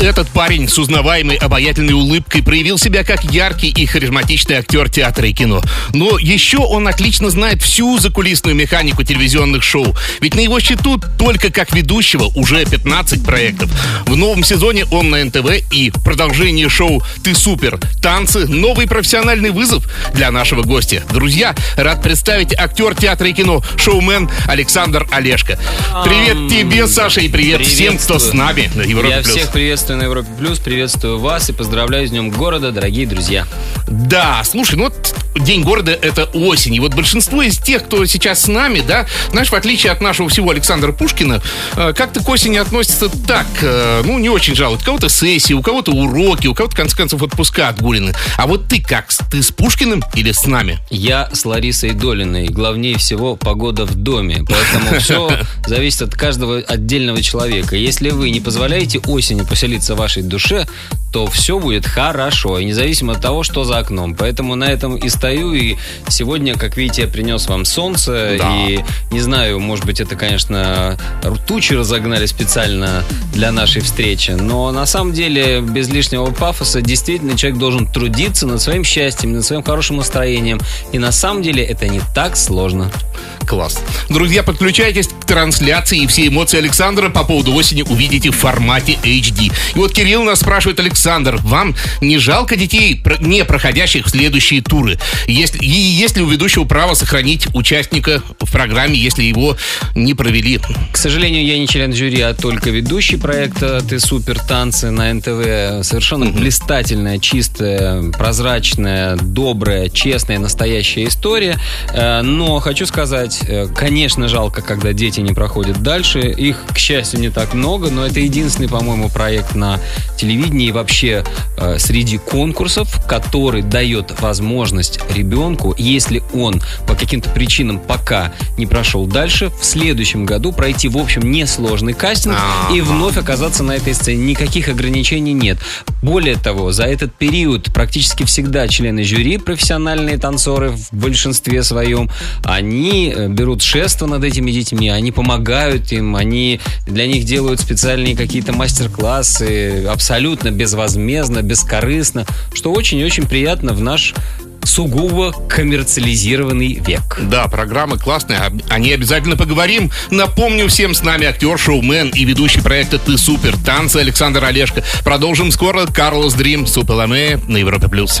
Этот парень с узнаваемой обаятельной улыбкой проявил себя как яркий и харизматичный актер театра и кино. Но еще он отлично знает всю закулисную механику телевизионных шоу. Ведь на его счету только как ведущего уже 15 проектов. В новом сезоне он на НТВ и продолжение шоу «Ты супер!» Танцы, новый профессиональный вызов для нашего гостя. Друзья, рад представить актер театра и кино, шоумен Александр Олешко. Привет тебе, Саша, и привет всем, кто с нами на Европе Я всех приветствую на Европе Плюс, приветствую вас и поздравляю с Днем города, дорогие друзья. Да, слушай, ну вот День города — это осень. И вот большинство из тех, кто сейчас с нами, да, знаешь, в отличие от нашего всего Александра Пушкина, э, как-то к осени относится так, э, ну, не очень жалуют. У кого-то сессии, у кого-то уроки, у кого-то, в конце концов, отпуска отгулены. А вот ты как? Ты с Пушкиным или с нами? Я с Ларисой Долиной. Главнее всего погода в доме. Поэтому все зависит от каждого отдельного человека. Если вы не позволяете осени поселиться в вашей душе, то все будет хорошо. И независимо от того, что за окном. Поэтому на этом и стою. И сегодня, как видите, я принес вам солнце. Да. И не знаю, может быть, это, конечно, тучи разогнали специально для нашей встречи. Но на самом деле, без лишнего пафоса, действительно, человек должен трудиться над своим счастьем, над своим хорошим настроением. И на самом деле это не так сложно. Класс. Друзья, подключайтесь к трансляции и все эмоции Александра по поводу осени увидите в формате HD. И вот Кирилл нас спрашивает, Александр, вам не жалко детей, не проходящих в следующие туры? Есть, и есть ли у ведущего право сохранить участника в программе, если его не провели? К сожалению, я не член жюри, а только ведущий проекта «Ты супер танцы» на НТВ. Совершенно блистательная, чистая, прозрачная, добрая, честная, настоящая история. Э, Но хочу сказать, э, конечно, жалко, когда дети не проходят дальше. Их, к счастью, не так много, но это единственный, по-моему, проект на телевидении и вообще э, среди конкурсов, который дает возможность ребенку, если он по каким-то причинам пока не прошел дальше, в следующем году пройти, в общем, несложный кастинг и вновь оказаться на этой сцене. Никаких ограничений нет. Более того, за этот период практически всегда члены жюри, профессиональные танцоры в большинстве своем, они э, берут шество над этими детьми, они помогают им, они для них делают специальные какие-то мастер-классы абсолютно безвозмездно, бескорыстно, что очень и очень приятно в наш сугубо коммерциализированный век. Да, программа классная, об- о ней обязательно поговорим. Напомню всем, с нами актер, шоумен и ведущий проекта «Ты супер» танцы Александр Олешко. Продолжим скоро. Карлос Дрим, Супеламе на Европе+. плюс.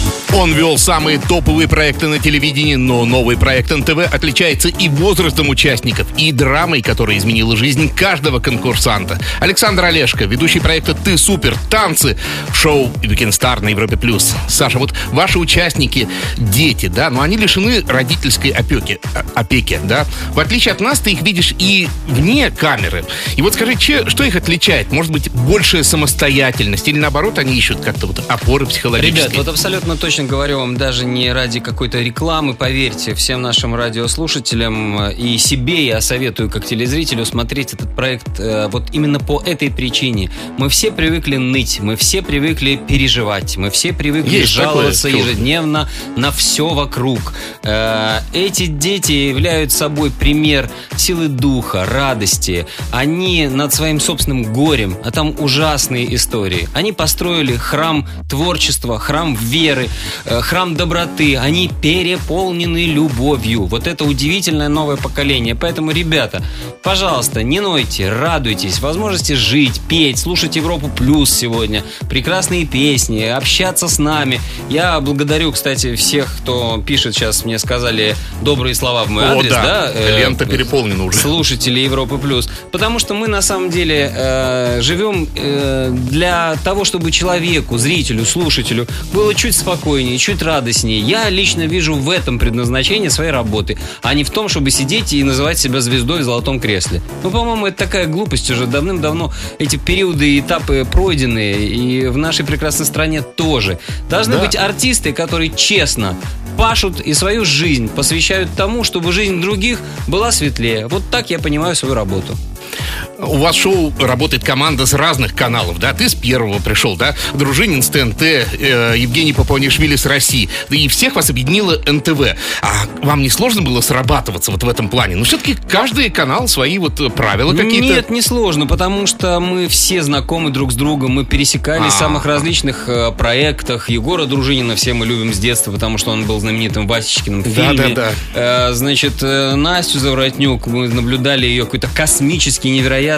Он вел самые топовые проекты на телевидении, но новый проект НТВ отличается и возрастом участников, и драмой, которая изменила жизнь каждого конкурсанта. Александр Олешко, ведущий проекта «Ты супер! Танцы!» шоу «Weekend Star» на Европе+. плюс. Саша, вот ваши участники – дети, да, но они лишены родительской опеки, э, опеки, да? В отличие от нас, ты их видишь и вне камеры. И вот скажи, че- что их отличает? Может быть, большая самостоятельность? Или наоборот, они ищут как-то вот опоры психологические? Ребят, вот абсолютно точно говорю вам, даже не ради какой-то рекламы, поверьте, всем нашим радиослушателям э, и себе я советую как телезрителю смотреть этот проект э, вот именно по этой причине. Мы все привыкли ныть, мы все привыкли переживать, мы все привыкли Есть такое жаловаться чувство. ежедневно на все вокруг. Э, Эти дети являются собой пример силы духа, радости. Они над своим собственным горем, а там ужасные истории. Они построили храм творчества, храм веры, храм доброты. Они переполнены любовью. Вот это удивительное новое поколение. Поэтому, ребята, пожалуйста, не нойте, радуйтесь, возможности жить, петь, слушать Европу Плюс сегодня, прекрасные песни, общаться с нами. Я благодарю, кстати, всех, кто пишет сейчас, мне сказали добрые слова в мой О, адрес, да. да? э, Лента переполнена уже. Слушатели Европы Плюс. Потому что мы на самом деле э, живем э, для того, чтобы человеку, зрителю, слушателю было чуть спокойнее, чуть радостнее. Я лично вижу в этом предназначение своей работы, а не в том, чтобы сидеть и называть себя звездой в золотом кресле. Ну, по-моему, это такая глупость уже давным-давно. Эти периоды и этапы пройдены, и в нашей прекрасной стране тоже. Должны Да. быть артисты, которые честно пашут и свою жизнь посвящают тому, чтобы жизнь других была светлее. Вот так я понимаю свою работу. У вас шоу работает команда с разных каналов, да? Ты с первого пришел, да? Дружинин с ТНТ, э, Евгений Папуанишвили с России. Да и всех вас объединило НТВ. А вам не сложно было срабатываться вот в этом плане? Ну, все-таки каждый канал свои вот правила какие-то. Нет, не сложно, потому что мы все знакомы друг с другом, мы пересекались в А. самых различных э, проектах. Егора Дружинина все мы любим с детства, потому что он был знаменитым Васечкиным в фильме. Да-да-да. Э, Значит, э, Настю Заворотнюк, мы наблюдали ее какой-то космический, невероятный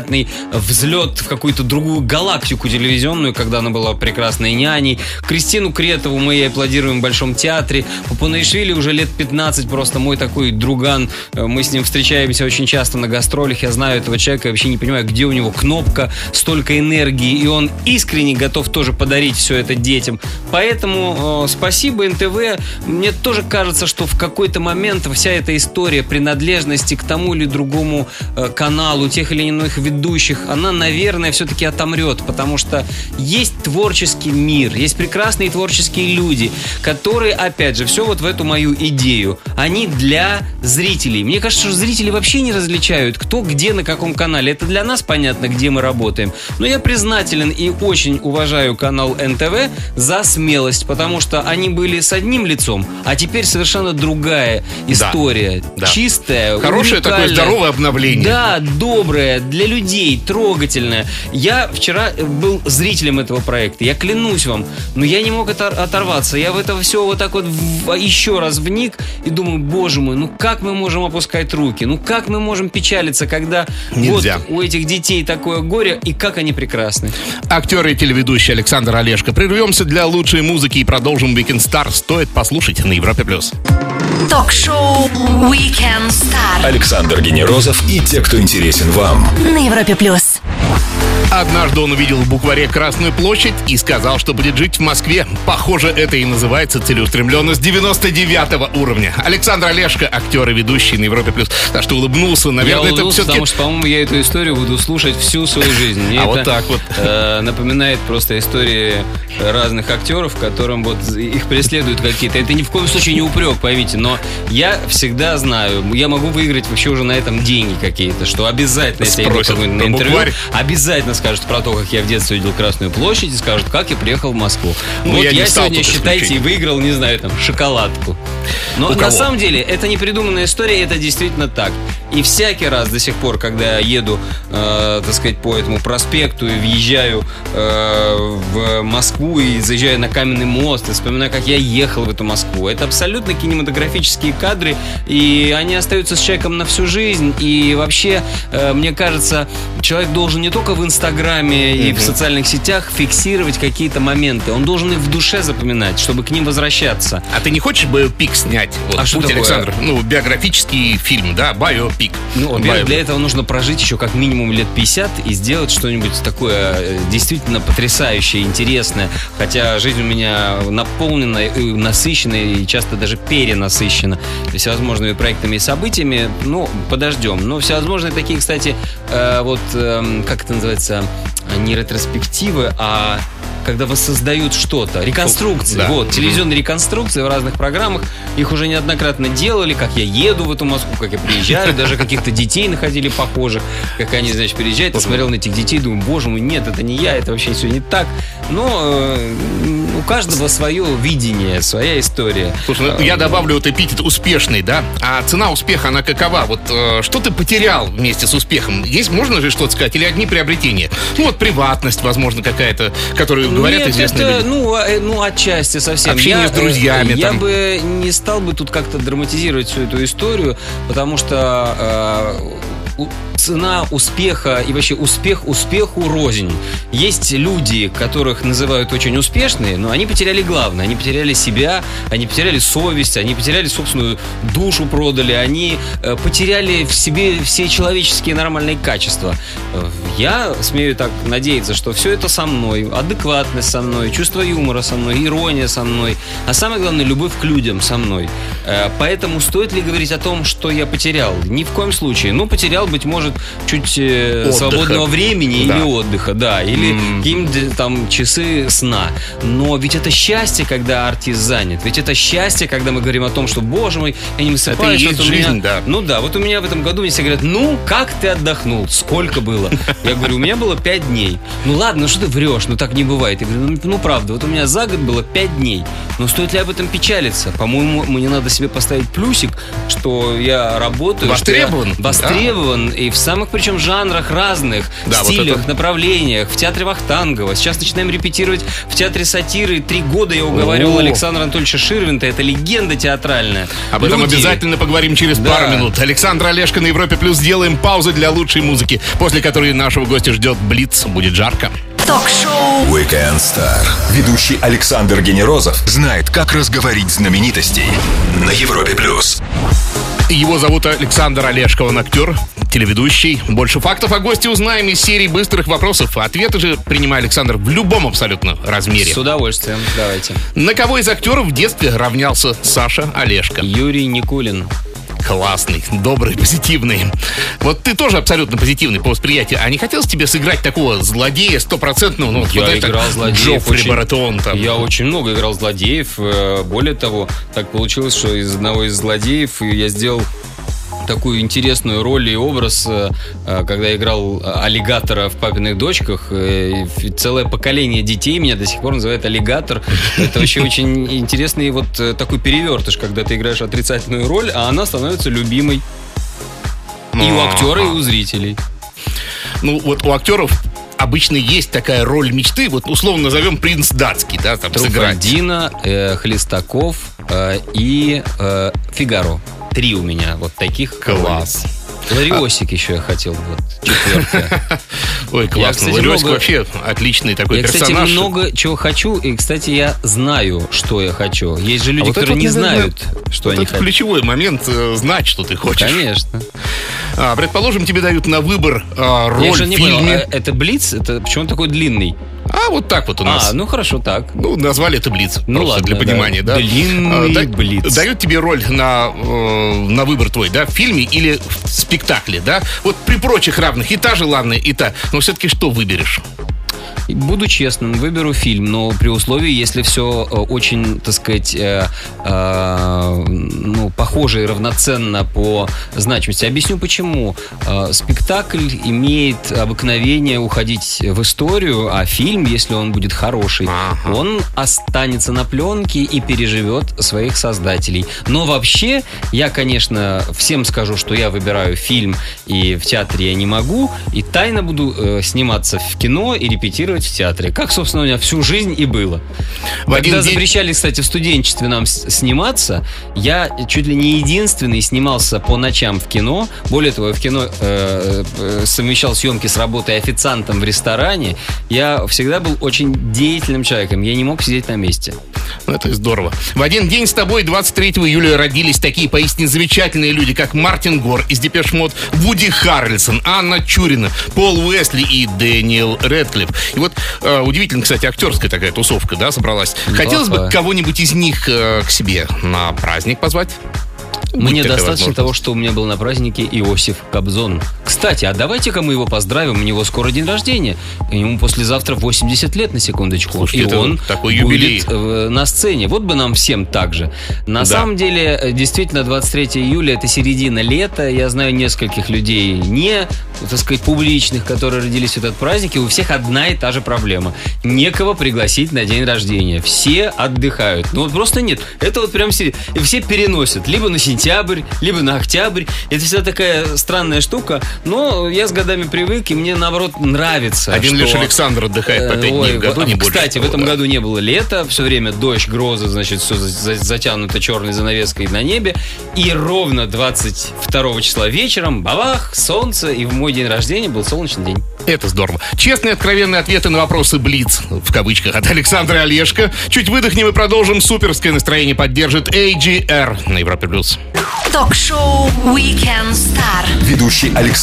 взлет в какую-то другую галактику телевизионную, когда она была прекрасной няней. Кристину Кретову мы ей аплодируем в Большом театре. Папунаишвили уже лет 15, просто мой такой друган. Э, Мы с ним встречаемся очень часто на гастролях. Я знаю этого человека, я вообще не понимаю, где у него кнопка, столько энергии, и он искренне готов тоже подарить все это детям. Поэтому э, спасибо НТВ. Мне тоже кажется, что в какой-то момент вся эта история принадлежности к тому или другому э, каналу, тех или иных ведущих, она, наверное, все-таки отомрет, потому что есть творческий мир, есть прекрасные творческие люди, которые, опять же, все вот в эту мою идею, они для зрителей. Мне кажется, что зрители вообще не различают, кто где на каком канале. Это для нас понятно, где мы работаем. Но я признателен и очень уважаю канал НТВ за смелость, потому что они были с одним лицом, а теперь совершенно другая история. да. Чистая, Хорошее такое здоровое обновление. Да, доброе, для людей, трогательное. Я вчера был зрителем этого проекта, я клянусь вам, но я не мог отор- оторваться. Я в это все вот так вот в- еще раз вник и думаю, боже мой, ну как мы можем опускать руки? Ну как мы можем печалиться, когда Нельзя. вот у этих детей такое горе, и как они прекрасны. Актер и телеведущий Александр Олешко. Прервемся для лучшей музыки и продолжим Weekend Star. Стоит послушать на Европе+. плюс. Ток-шоу Weekend Star Александр Генерозов и те, кто интересен вам. на Европе плюс. Однажды он увидел в букваре Красную площадь и сказал, что будет жить в Москве. Похоже, это и называется целеустремленность 99 уровня. Александр Олешко, актер и ведущий на Европе+. плюс. Так что улыбнулся. я Наверное, это улыбнулся, все-таки... потому что, по-моему, я эту историю буду слушать всю свою жизнь. Мне А это, вот так вот. э, напоминает просто истории разных актеров, которым вот их преследуют какие-то. Это ни в коем случае не упрек, поймите, но я всегда знаю, я могу выиграть вообще уже на этом деньги какие-то, что обязательно, если я иду Спросят про на интервью, букварь. обязательно скажут про то, как я в детстве видел Красную площадь, и скажут, как я приехал в Москву. Ну, вот я я, сегодня, считайте, и выиграл, не знаю, там, шоколадку. Но У на кого? самом деле это не придуманная история, это действительно так. И всякий раз до сих пор, когда я еду, э, так сказать, по этому проспекту и въезжаю э, в Москву и заезжаю на каменный мост, и вспоминаю, как я ехал в эту Москву. Это абсолютно кинематографические кадры, и они остаются с человеком на всю жизнь. И вообще, э, мне кажется, человек должен не только в Инстаграме и в социальных сетях фиксировать какие-то моменты, он должен их в душе запоминать, чтобы к ним возвращаться. А ты не хочешь бы пик снять? Вот, А что «Путь такое? Александра. Ну, биографический фильм, да, биопик. Ну, во-первых, для этого нужно прожить еще как минимум лет 50 и сделать что-нибудь такое э, действительно потрясающее, интересное. Хотя жизнь у меня наполнена, и насыщена и часто даже перенасыщена всевозможными проектами и событиями. Ну, подождем. Но всевозможные такие, кстати, э, вот, эм, как это называется, не ретроспективы, а когда воссоздают что-то. Реконструкции. Да. Вот, телевизионные реконструкции в разных программах. Их уже неоднократно делали, как я еду в эту Москву, как я приезжаю. Даже каких-то детей находили похожих. Как они, значит, приезжают. Я смотрел на этих детей, думаю, боже мой, нет, это не я, это вообще все не так. Но э, у каждого свое видение, своя история. Слушай, ну, я добавлю вот эпитет успешный, да? А цена успеха, она какова? Вот э, что ты потерял вместе с успехом? Есть, можно же что-то сказать? Или одни приобретения? Ну, вот приватность, возможно, какая-то, которую говорят Нет, известные это, люди. ну, а, э, ну, отчасти совсем. Общение Я, с друзьями э, Я там. бы не стал бы тут как-то драматизировать всю эту историю, потому что э, цена успеха и вообще успех успеху рознь. Есть люди, которых называют очень успешные, но они потеряли главное. Они потеряли себя, они потеряли совесть, они потеряли собственную душу продали, они э, потеряли в себе все человеческие нормальные качества. Э, Я смею так надеяться, что все это со мной, адекватность со мной, чувство юмора со мной, ирония со мной, а самое главное, любовь к людям со мной. Э, Поэтому стоит ли говорить о том, что я потерял? Ни в коем случае. Ну, потерял хотел, быть может, чуть э, Отдыха. свободного времени Да. или отдыха, да, или какие-нибудь там часы сна. Но ведь это счастье, когда артист занят. Ведь это счастье, когда мы говорим о том, что, боже мой, я не высыпаюсь. есть вот у меня- жизнь, да. Ну да, вот у меня в этом году мне все говорят, ну, как ты отдохнул? Сколько было? Я говорю, у меня было пять дней. Ну ладно, ну что ты врешь? Ну так не бывает. Я говорю, ну, ну правда, вот у меня за год было пять дней. Но стоит ли об этом печалиться? По-моему, мне надо себе поставить плюсик, что я работаю. что я Востребован. Востребован. И в самых причем жанрах разных, Да, вот стилях, это- направлениях. В театре Вахтангова. Сейчас начинаем репетировать в театре сатиры. Три года я уговаривал О. Александра Анатольевича Ширвинта. Это легенда театральная. Об этом Люди- обязательно поговорим через Да. пару минут. Александр Олешко на Европе Плюс. Сделаем паузу для лучшей музыки, после которой нашего гостя ждет Блиц. Будет жарко. Ток-шоу Weekend Star. Ведущий Александр Генерозов знает, как разговорить знаменитостей на Европе плюс. Его зовут Александр Олешко, он актер, телеведущий. Больше фактов о госте узнаем из серии быстрых вопросов. Ответы же принимай, Александр, в любом абсолютно размере. С удовольствием, давайте. На кого из актеров в детстве равнялся Саша Олешко? Юрий Никулин. Классный, добрый, позитивный. Вот ты тоже абсолютно позитивный по восприятию. А не хотелось тебе сыграть такого злодея стопроцентного? Ну, Я вот это играл злодеев Джоффри очень- Баратон там. Я очень много играл злодеев. Э, Более того, так получилось, что из одного из злодеев я сделал такую интересную роль и образ, э, э, когда играл э, аллигатора в «Папиных дочках». Целое поколение детей меня до сих пор называет аллигатор. Это вообще очень интересный вот такой перевертыш, когда ты играешь отрицательную роль, а она становится любимой. И у актера, и у зрителей. Ну, вот у актеров обычно есть такая роль мечты, вот условно назовем принц датский, да, там сыграть. Труфальдина, э, Хлестаков э, и э, Фигаро. Три у меня вот таких. Класс. Лариосик еще я хотел, вот, четвертая. Ой, классно. кстати, Лариосик много- вообще отличный такой Я, кстати, персонаж. много чего хочу, и, кстати, я знаю, что я хочу. Есть же люди, А вот это которые вот, не наверное, знают, что вот они это хотят. ключевой момент, э, знать, что ты хочешь. Конечно. А, предположим, тебе дают на выбор а, Я роль в не понял, фильме. а это Блиц? Это почему он такой длинный? А, вот так вот у нас. А, ну хорошо, так. Ну, назвали это Блиц. Ну просто ладно, для да. понимания, да. Длинный А, да- Блиц. Дают тебе роль на, э, на выбор твой, да, в фильме или в спектакле, да. Вот при прочих равных и та же, ладно, и та. Но все-таки что выберешь? Буду честным, выберу фильм, но при условии, если все очень, так сказать, э, э, ну, похоже и равноценно по значимости. Объясню почему. Э, спектакль имеет обыкновение уходить в историю, а фильм, если он будет хороший, Ага. он останется на пленке и переживет своих создателей. Но вообще, я, конечно, всем скажу, что я выбираю фильм, и в театре я не могу, и тайно буду э, сниматься в кино и репетировать в театре. Как, собственно, у меня всю жизнь и было. В Когда день- запрещали, кстати, в студенчестве нам сниматься, я чуть ли не единственный снимался по ночам в кино. Более того, я в кино э, э, совмещал съемки с работой официантом в ресторане. Я всегда был очень деятельным человеком. Я не мог сидеть на месте. Ну, Это здорово. В один день с тобой, 23 июля, родились такие поистине замечательные люди, как Мартин Гор из Depeche Mode, Вуди Харрельсон, Анна Чурина, Пол Уэсли и Дэниел Рэдклифф. И вот э, удивительно, кстати, актерская такая тусовка, да, собралась. Хотелось бы кого-нибудь из них э, к себе на праздник позвать? Мне достаточно того, что у меня был на празднике Иосиф Кобзон. Кстати, а давайте-ка мы его поздравим, у него скоро день рождения. Ему послезавтра 80 лет, на секундочку. Слушайте, и он такой юбилей. будет э, на сцене. Вот бы нам всем так же. На Да. самом деле, э, действительно, 23 июля это середина лета. Я знаю нескольких людей, не, так сказать, публичных, которые родились в этот праздник, и у всех одна и та же проблема. Некого пригласить на день рождения. Все отдыхают. Ну вот просто нет. Это вот прям все, и все переносят. Либо на сентябрь, либо на октябрь. Это всегда такая странная штука. Но я с годами привык, и мне наоборот нравится. Один что- лишь Александр отдыхает по Э, 5 дней в году, вот, не больше. Кстати, в того, этом да. году не было лета, все время дождь, грозы, значит, все затянуто черной занавеской на небе. И ровно 22 числа вечером, бабах, солнце, и в мой день рождения был солнечный день. Это здорово. Честные, откровенные ответы на вопросы «Блиц» в кавычках от Александра Олешко. Чуть выдохнем и продолжим. Суперское настроение поддержит AGR на Европе+. плюс. Ток-шоу Weekend Star Ведущий Александр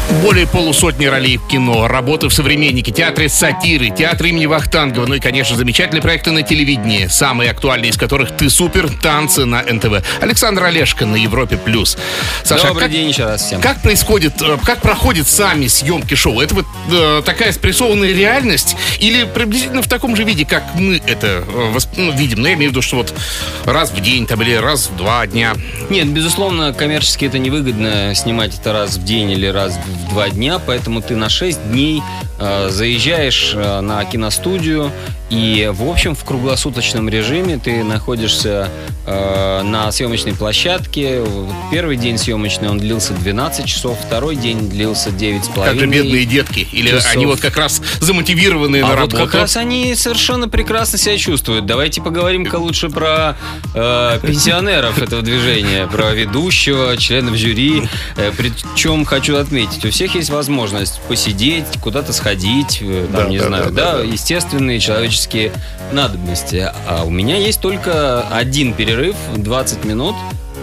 Более полусотни ролей в кино, работы в «Современнике», театре сатиры, театре имени Вахтангова, ну и, конечно, замечательные проекты на телевидении, самые актуальные из которых «Ты супер», «Танцы» на НТВ. Александр Олешко на Европе+. плюс. Саша, Добрый как, день еще раз всем. Как происходит, э, как проходят сами съемки шоу? Это вот э, такая спрессованная реальность или приблизительно в таком же виде, как мы это э, ну, видим? Ну, я имею в виду, что вот раз в день там или раз в два дня. Нет, безусловно, коммерчески это невыгодно снимать это раз в день или раз в два дня, поэтому ты на 6 дней э, заезжаешь э, на киностудию и, в общем, в круглосуточном режиме ты находишься э, на съемочной площадке. Первый день съемочный он длился 12 часов, второй день длился 9,5 Как же бедные детки? Или часов. они вот как раз замотивированные а на вот работу? как раз они совершенно прекрасно себя чувствуют. Давайте поговорим-ка лучше про э, пенсионеров этого движения, про ведущего, членов жюри. Э, причем хочу отметить, у всех есть возможность посидеть, куда-то сходить, э, там, да, не да, знаю, да, да, да, естественные человеческие человеческие надобности. А у меня есть только один перерыв, 20 минут,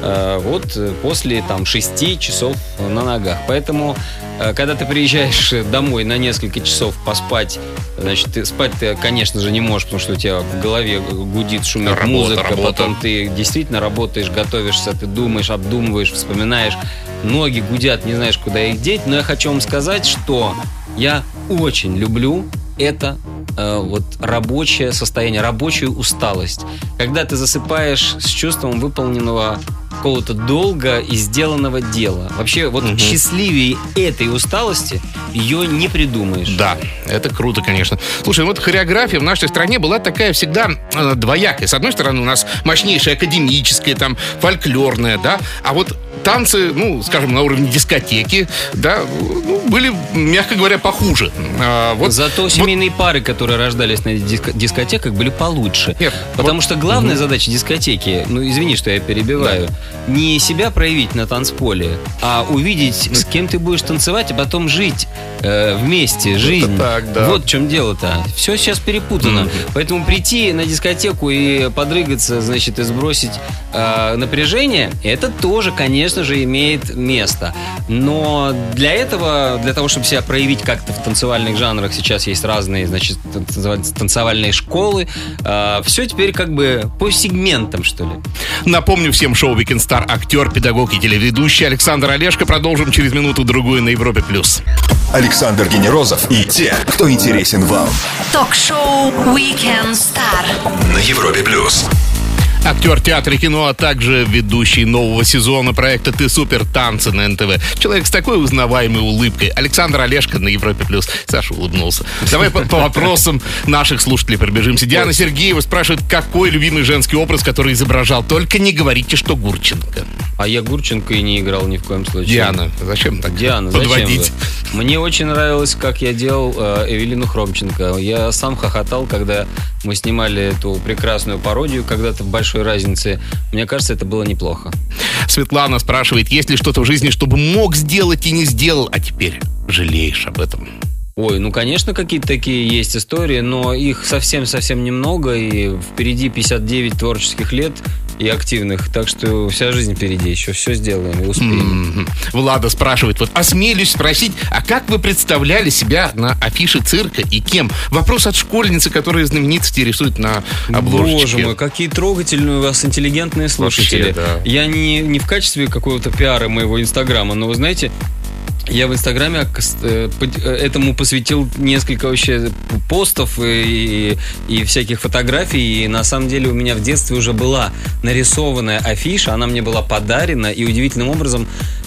э, вот после там 6 часов на ногах. Поэтому, э, когда ты приезжаешь домой на несколько часов поспать, значит, ты спать ты, конечно же, не можешь, потому что у тебя в голове гудит, шумит работа, музыка, работа. потом ты действительно работаешь, готовишься, ты думаешь, обдумываешь, вспоминаешь, ноги гудят, не знаешь, куда их деть, но я хочу вам сказать, что я очень люблю это э, вот рабочее состояние, рабочую усталость. Когда ты засыпаешь с чувством выполненного какого-то долга и сделанного дела. Вообще, вот угу. счастливее этой усталости ее не придумаешь. Да, это круто, конечно. Слушай, ну вот хореография в нашей стране была такая всегда э, двоякая. С одной стороны, у нас мощнейшая академическая, там, фольклорная, да, а вот танцы, ну, скажем, на уровне дискотеки, да, ну, были, мягко говоря, похуже. А, вот, Зато семейные вот... пары, которые рождались на диск- дискотеках, были получше. Нет, Потому вот... что главная угу. задача дискотеки, ну, извини, что я перебиваю, да. не себя проявить на танцполе, а увидеть, с кем ты будешь танцевать, а потом жить э, вместе, жизнь. так, да. Вот в чем дело-то. Все сейчас перепутано. Угу. Поэтому прийти на дискотеку и подрыгаться, значит, и сбросить э, напряжение, это тоже, конечно, конечно же, имеет место. Но для этого, для того, чтобы себя проявить как-то в танцевальных жанрах, сейчас есть разные, значит, танцевальные школы. Э, все теперь как бы по сегментам, что ли. Напомню всем шоу Weekend Star актер, педагог и телеведущий Александр Олешко. Продолжим через минуту-другую на Европе+. плюс. Александр Генерозов и те, кто интересен вам. Ток-шоу Weekend Star на Европе+. плюс. Актер театра и кино, а также ведущий нового сезона проекта «Ты супер. Танцы» на НТВ. Человек с такой узнаваемой улыбкой. Александр Олешко на Европе+. плюс. Саша улыбнулся. Давай по, по вопросам наших слушателей пробежимся. Диана Сергеева спрашивает, какой любимый женский образ, который изображал? Только не говорите, что Гурченко. А я Гурченко и не играл ни в коем случае. Диана, зачем так Диана, подводить? Зачем вы? Мне очень нравилось, как я делал э, Эвелину Хромченко. Я сам хохотал, когда мы снимали эту прекрасную пародию когда-то в большой разнице. Мне кажется, это было неплохо. Светлана спрашивает, есть ли что-то в жизни, чтобы мог сделать и не сделал, а теперь жалеешь об этом? Ой, ну, конечно, какие-то такие есть истории, но их совсем-совсем немного, и впереди 59 творческих лет и активных, так что вся жизнь впереди, еще все сделаем и успеем. Mm-hmm. Влада спрашивает, вот осмелюсь спросить, а как вы представляли себя на афише цирка и кем? Вопрос от школьницы, которая знаменитости рисует на обложечке. Боже мой, какие трогательные у вас интеллигентные слушатели. Вообще, да. Я не, не в качестве какого-то пиара моего инстаграма, но вы знаете, я в Инстаграме э, э, этому посвятил несколько вообще постов и, и всяких фотографий. И на самом деле у меня в детстве уже была нарисованная афиша, она мне была подарена. И удивительным образом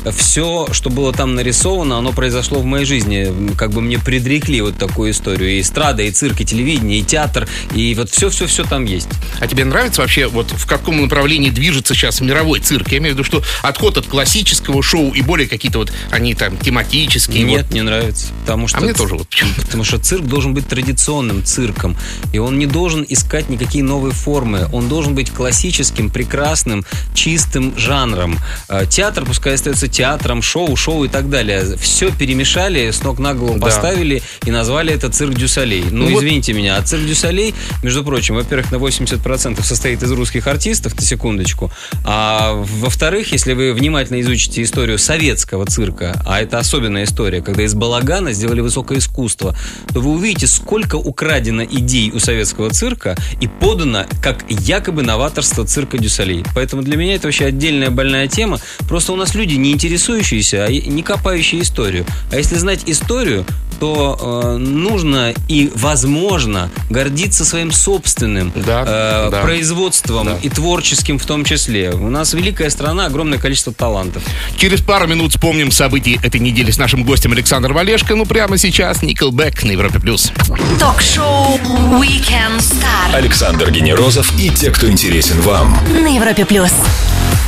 все, что было там нарисовано, оно произошло в моей жизни. Как бы мне предрекли вот такую историю. И эстрада, и цирк, и телевидение, и театр. И вот все-все-все там есть. А тебе нравится вообще, вот в каком направлении движется сейчас мировой цирк? Я имею в виду, что отход от классического шоу и более какие-то вот, они там тематические. Нет, вот. не нравится. Потому что а мне тоже вот Потому что цирк должен быть традиционным цирком. И он не должен искать никакие новые формы. Он должен быть классическим, прекрасным, чистым жанром. А театр, пускай остается театром, шоу, шоу и так далее. Все перемешали, с ног на голову Да. поставили и назвали это цирк Дю Солей. Ну, Ну вот- извините меня, а цирк Дю Солей, между прочим, во-первых, на 80% состоит из русских артистов, на секундочку, а во-вторых, если вы внимательно изучите историю советского цирка, а это особенная история, когда из балагана сделали высокое искусство, то вы увидите, сколько украдено идей у советского цирка и подано как якобы новаторство цирка Дюсалей. Поэтому для меня это вообще отдельная больная тема. Просто у нас люди не интересующиеся, а не копающие историю. А если знать историю, то э, нужно и возможно гордиться своим собственным Да, э, да. производством Да. и творческим в том числе. У нас великая страна, огромное количество талантов. Через пару минут вспомним события этой недели с нашим гостем Александром Олешко. Ну, прямо сейчас Nickelback на Европе+. плюс. Ток-шоу Weekend Star Александр Генерозов и те, кто интересен вам. на Европе плюс.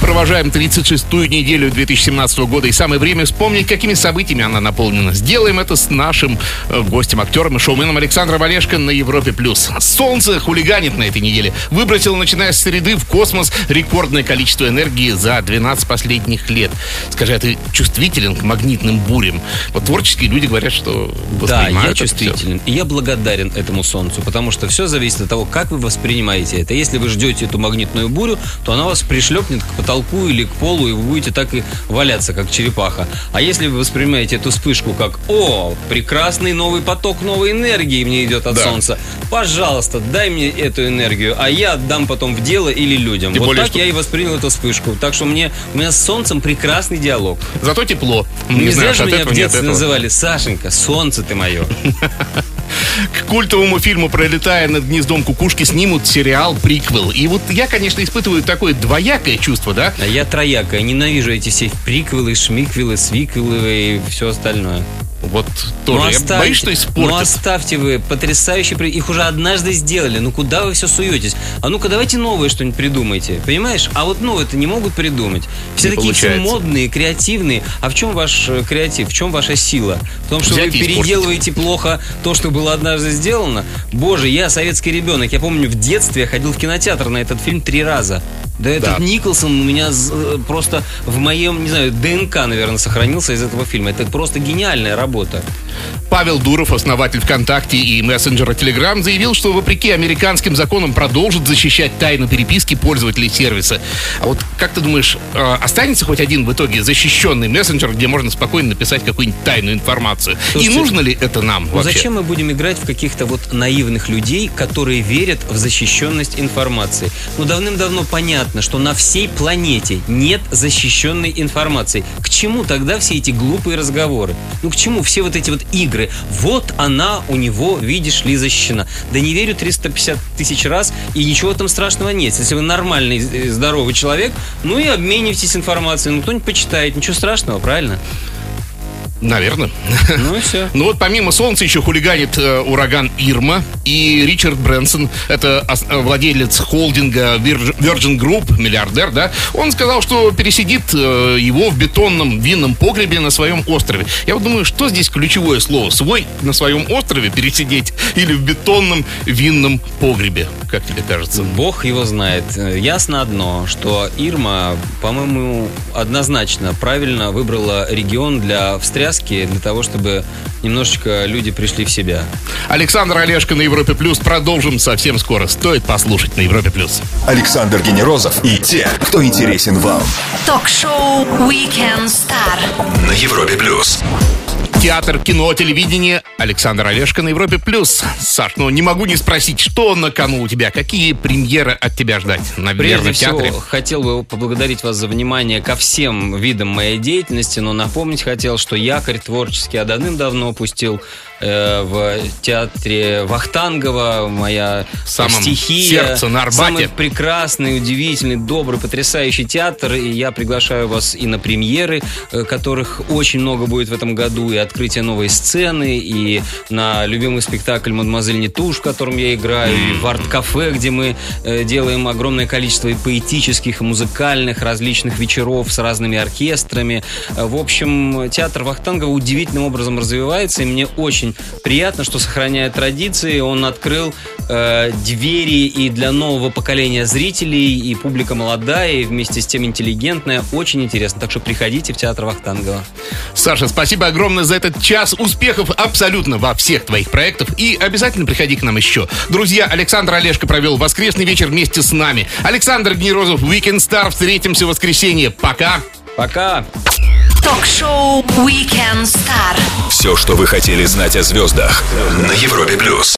Провожаем 36-ю неделю 2017 года, и самое время вспомнить, какими событиями она наполнена. Сделаем это с нашим э, гостем, актером и шоуменом Александром Олешко на Европе+. плюс. Солнце хулиганит на этой неделе. Выбросило, начиная с среды, в космос рекордное количество энергии за 12 последних лет. Скажи, а ты чувствителен к магнитным бурям? Вот творческие люди говорят, что Да, я чувствителен. И я благодарен этому солнцу, потому что все зависит от того, как вы воспринимаете это. Если вы ждете эту магнитную бурю, то она вас пришлепнет к потолку или к полу, и вы будете так и валяться, как черепаха. А если вы воспринимаете эту вспышку как «О, прекрасный новый поток новой энергии мне идет от Да. солнца, пожалуйста, дай мне эту энергию, а я отдам потом в дело или людям». Тем вот более, так что- я и воспринял эту вспышку. Так что мне, у меня с солнцем прекрасный диалог. Зато тепло. Не, зря знаешь, же меня в не детстве называли Сашенька, солнце ты мое. К культовому фильму «Пролетая над гнездом кукушки» снимут сериал «Приквел». И вот я, конечно, испытываю такое двоякое чувство, да? А я трояка, я ненавижу эти все приквелы, шмиквелы, свиквелы и все остальное. Вот тоже. Ну, я боюсь, что Ну испортят. оставьте вы, потрясающие, их уже однажды сделали, ну куда вы все суетесь? А ну-ка давайте новое что-нибудь придумайте, понимаешь? А вот новое-то не могут придумать. Все Не такие все получается. модные, креативные. А в чем ваш э, креатив, в чем ваша сила? В том, что Взять вы испортить. переделываете плохо то, что было однажды сделано? Боже, я советский ребенок, я помню, в детстве я ходил в кинотеатр на этот фильм три раза. Да этот Да. Николсон у меня э, просто в моем, не знаю, ДНК, наверное, сохранился из этого фильма. Это просто гениальная работа. Павел Дуров, основатель ВКонтакте и мессенджера Telegram, заявил, что вопреки американским законам продолжит защищать тайну переписки пользователей сервиса. А вот как ты думаешь, э, останется хоть один в итоге защищенный мессенджер, где можно спокойно написать какую-нибудь тайную информацию? Слушайте, и нужно ли это нам Ну вообще? зачем мы будем играть в каких-то вот наивных людей, которые верят в защищенность информации? Ну давным-давно понятно, что на всей планете нет защищенной информации. К чему тогда все эти глупые разговоры? Ну к чему все вот эти вот игры? Вот она у него, видишь ли, защищена. Да не верю 350 тысяч раз, и ничего там страшного нет. Если вы нормальный, э, здоровый человек, ну и обменивайтесь информацией. Ну кто-нибудь почитает, ничего страшного, правильно? Наверное. Ну и все. Ну вот помимо Солнца еще хулиганит э, ураган Ирма и Ричард Брэнсон, это э, владелец холдинга Virgin Virgin Group, миллиардер, да, он сказал, что пересидит э, его в бетонном винном погребе на своем острове. Я вот думаю, что здесь ключевое слово? Свой на своем острове пересидеть или в бетонном винном погребе, как тебе кажется? Бог его знает. Ясно одно, что Ирма, по-моему, однозначно правильно выбрала регион для встряски, для того, чтобы немножечко люди пришли в себя. Александр Олешко на Европе Плюс. Продолжим совсем скоро. Стоит послушать на Европе Плюс. Александр Генерозов и те, кто интересен вам. Ток-шоу Weekend Star. На Европе плюс. Театр, кино, телевидение. Александр Олешко на Европе Плюс. Саш, ну не могу не спросить, что на кону у тебя? Какие премьеры от тебя ждать? Наверное, Прежде в театре. всего, хотел бы поблагодарить вас за внимание ко всем видам моей деятельности, но напомнить хотел, что якорь творческий я давным-давно опустил в театре Вахтангова, моя самом стихия. сердце, на Арбате. Самый прекрасный, удивительный, добрый, потрясающий театр, и я приглашаю вас и на премьеры, э, которых очень много будет в этом году, и открытие новой сцены, и на любимый спектакль «Мадемуазель Нетуш», в котором я играю, и в арт-кафе, где мы э, делаем огромное количество и поэтических, и музыкальных различных вечеров с разными оркестрами. Э, В общем, театр Вахтангова удивительным образом развивается, и мне очень приятно, что, сохраняя традиции, он открыл э, двери и для нового поколения зрителей, и публика молодая, и вместе с тем интеллигентная. Очень интересно. Так что приходите в театр Вахтангова. Саша, спасибо огромное за этот час. Успехов абсолютно во всех твоих проектах. И обязательно приходи к нам еще. Друзья, Александр Олешко провел воскресный вечер вместе с нами. Александр Гнерозов, Weekend Star. Встретимся в воскресенье. Пока. Пока. Ток-шоу Weekend Star. Все, что вы хотели знать о звездах на Европе плюс.